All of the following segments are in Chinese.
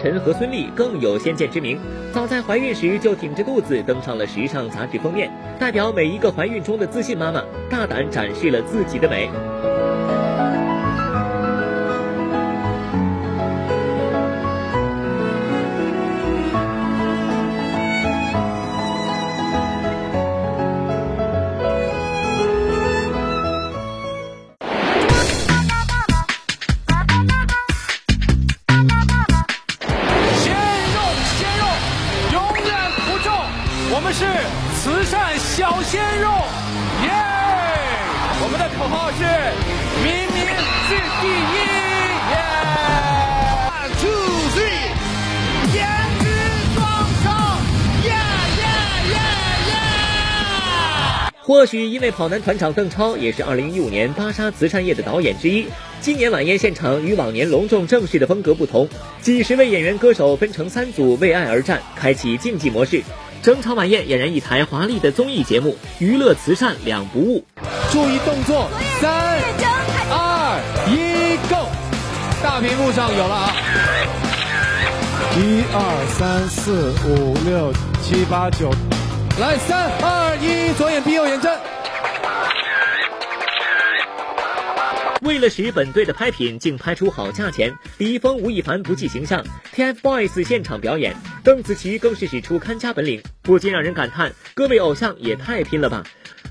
陈和孙俪更有先见之明，早在怀孕时就挺着肚子登上了时尚杂志封面，代表每一个怀孕中的自信妈妈，大胆展示了自己的美。鲜肉，耶！我们的口号是“明明是第一”，耶！One two three，颜值创造，耶耶耶耶！或许因为跑男团长邓超也是2015年芭莎慈善夜的导演之一，今年晚宴现场与往年隆重正式的风格不同，几十位演员歌手分成三组为爱而战，开启竞技模式。争吵晚宴俨然一台华丽的综艺节目，娱乐慈善两不误。注意动作，三、二、一，Go！大屏幕上有了啊！一二三四五六七八九，来，三二一，左眼闭，右眼睁。为了使本队的拍品竞拍出好价钱，李易峰、吴亦凡不计形象，TFBOYS 现场表演，邓紫棋更是使出看家本领，不禁让人感叹各位偶像也太拼了吧。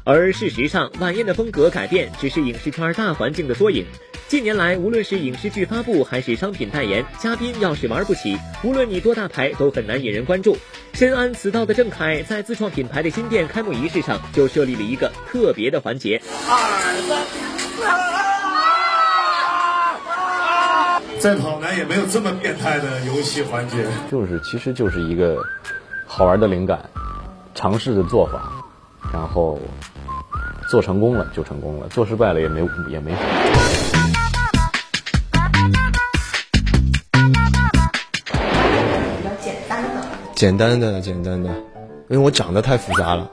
而事实上，晚宴的风格改变只是影视圈大环境的缩影。近年来，无论是影视剧发布还是商品代言，嘉宾要是玩不起，无论你多大牌，都很难引人关注。深谙此道的郑恺在自创品牌的新店开幕仪式上就设立了一个特别的环节。二三。在跑男也没有这么变态的游戏环节，就是其实就是一个好玩的灵感，尝试的做法，然后做成功了就成功了，做失败了也没也没什么。比较简单的，简单的简单的，因为我长得太复杂了。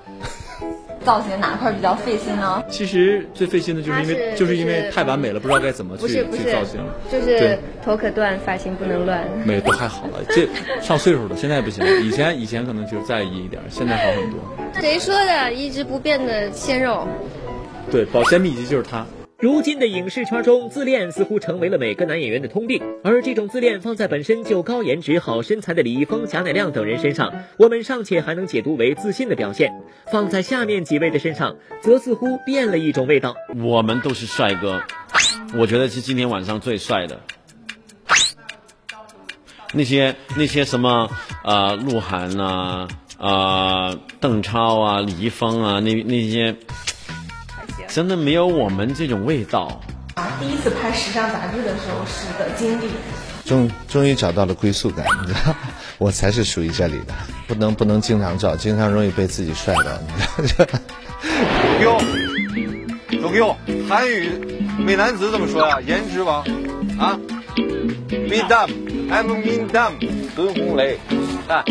造型哪块比较费心呢？其实最费心的就是因为就是因为太完美了，不知道该怎么去去造型。就是头可断，发型不能乱。没都还好了，这 上岁数了，现在不行。以前以前可能就在意一点，现在好很多。谁说的？一直不变的鲜肉。对，保鲜秘籍就是他。如今的影视圈中，自恋似乎成为了每个男演员的通病。而这种自恋放在本身就高颜值、好身材的李易峰、贾乃亮等人身上，我们尚且还能解读为自信的表现；放在下面几位的身上，则似乎变了一种味道。我们都是帅哥，我觉得是今天晚上最帅的。那些那些什么啊，鹿晗啊，啊，邓超啊，李易峰啊，那那些。真的没有我们这种味道。啊第一次拍时尚杂志的时候是的经历，终终于找到了归宿感，你知道，我才是属于这里的，不能不能经常照，经常容易被自己帅到，你知道。给我，都给我，韩语美男子怎么说呀？颜值王啊，Madam，I'm Madam，孙红雷，啊。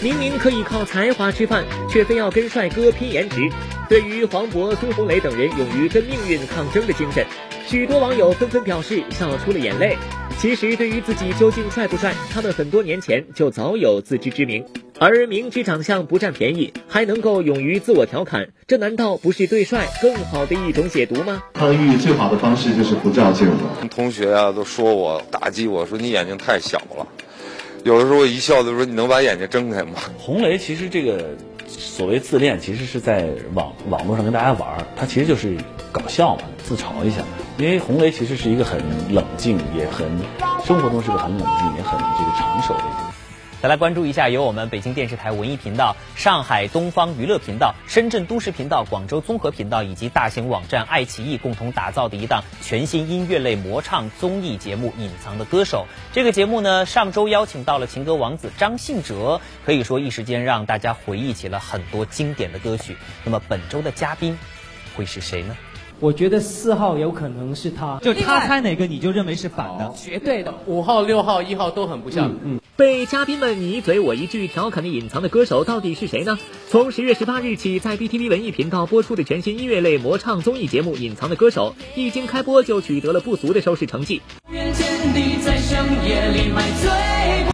明明可以靠才华吃饭，却非要跟帅哥拼颜值。对于黄渤、孙红雷等人勇于跟命运抗争的精神，许多网友纷纷表示笑出了眼泪。其实，对于自己究竟帅不帅，他们很多年前就早有自知之明。而明知长相不占便宜，还能够勇于自我调侃，这难道不是对帅更好的一种解读吗？抗抑最好的方式就是不照镜子。同学啊，都说我打击我说你眼睛太小了。有的时候一笑就说你能把眼睛睁开吗？红雷其实这个所谓自恋，其实是在网网络上跟大家玩儿，他其实就是搞笑嘛，自嘲一下。因为红雷其实是一个很冷静，也很生活中是个很冷静，也很这个成熟的一个。再来关注一下，由我们北京电视台文艺频道、上海东方娱乐频道、深圳都市频道、广州综合频道以及大型网站爱奇艺共同打造的一档全新音乐类魔唱综艺节目《隐藏的歌手》。这个节目呢，上周邀请到了情歌王子张信哲，可以说一时间让大家回忆起了很多经典的歌曲。那么本周的嘉宾会是谁呢？我觉得四号有可能是他，就他猜哪个你就认为是反的，绝对的。五号、六号、一号都很不像。嗯，被嘉宾们你一嘴我一句调侃的隐藏的歌手到底是谁呢？从十月十八日起，在 BTV 文艺频道播出的全新音乐类魔唱综艺节目《隐藏的歌手》，一经开播就取得了不俗的收视成绩。在深夜里买醉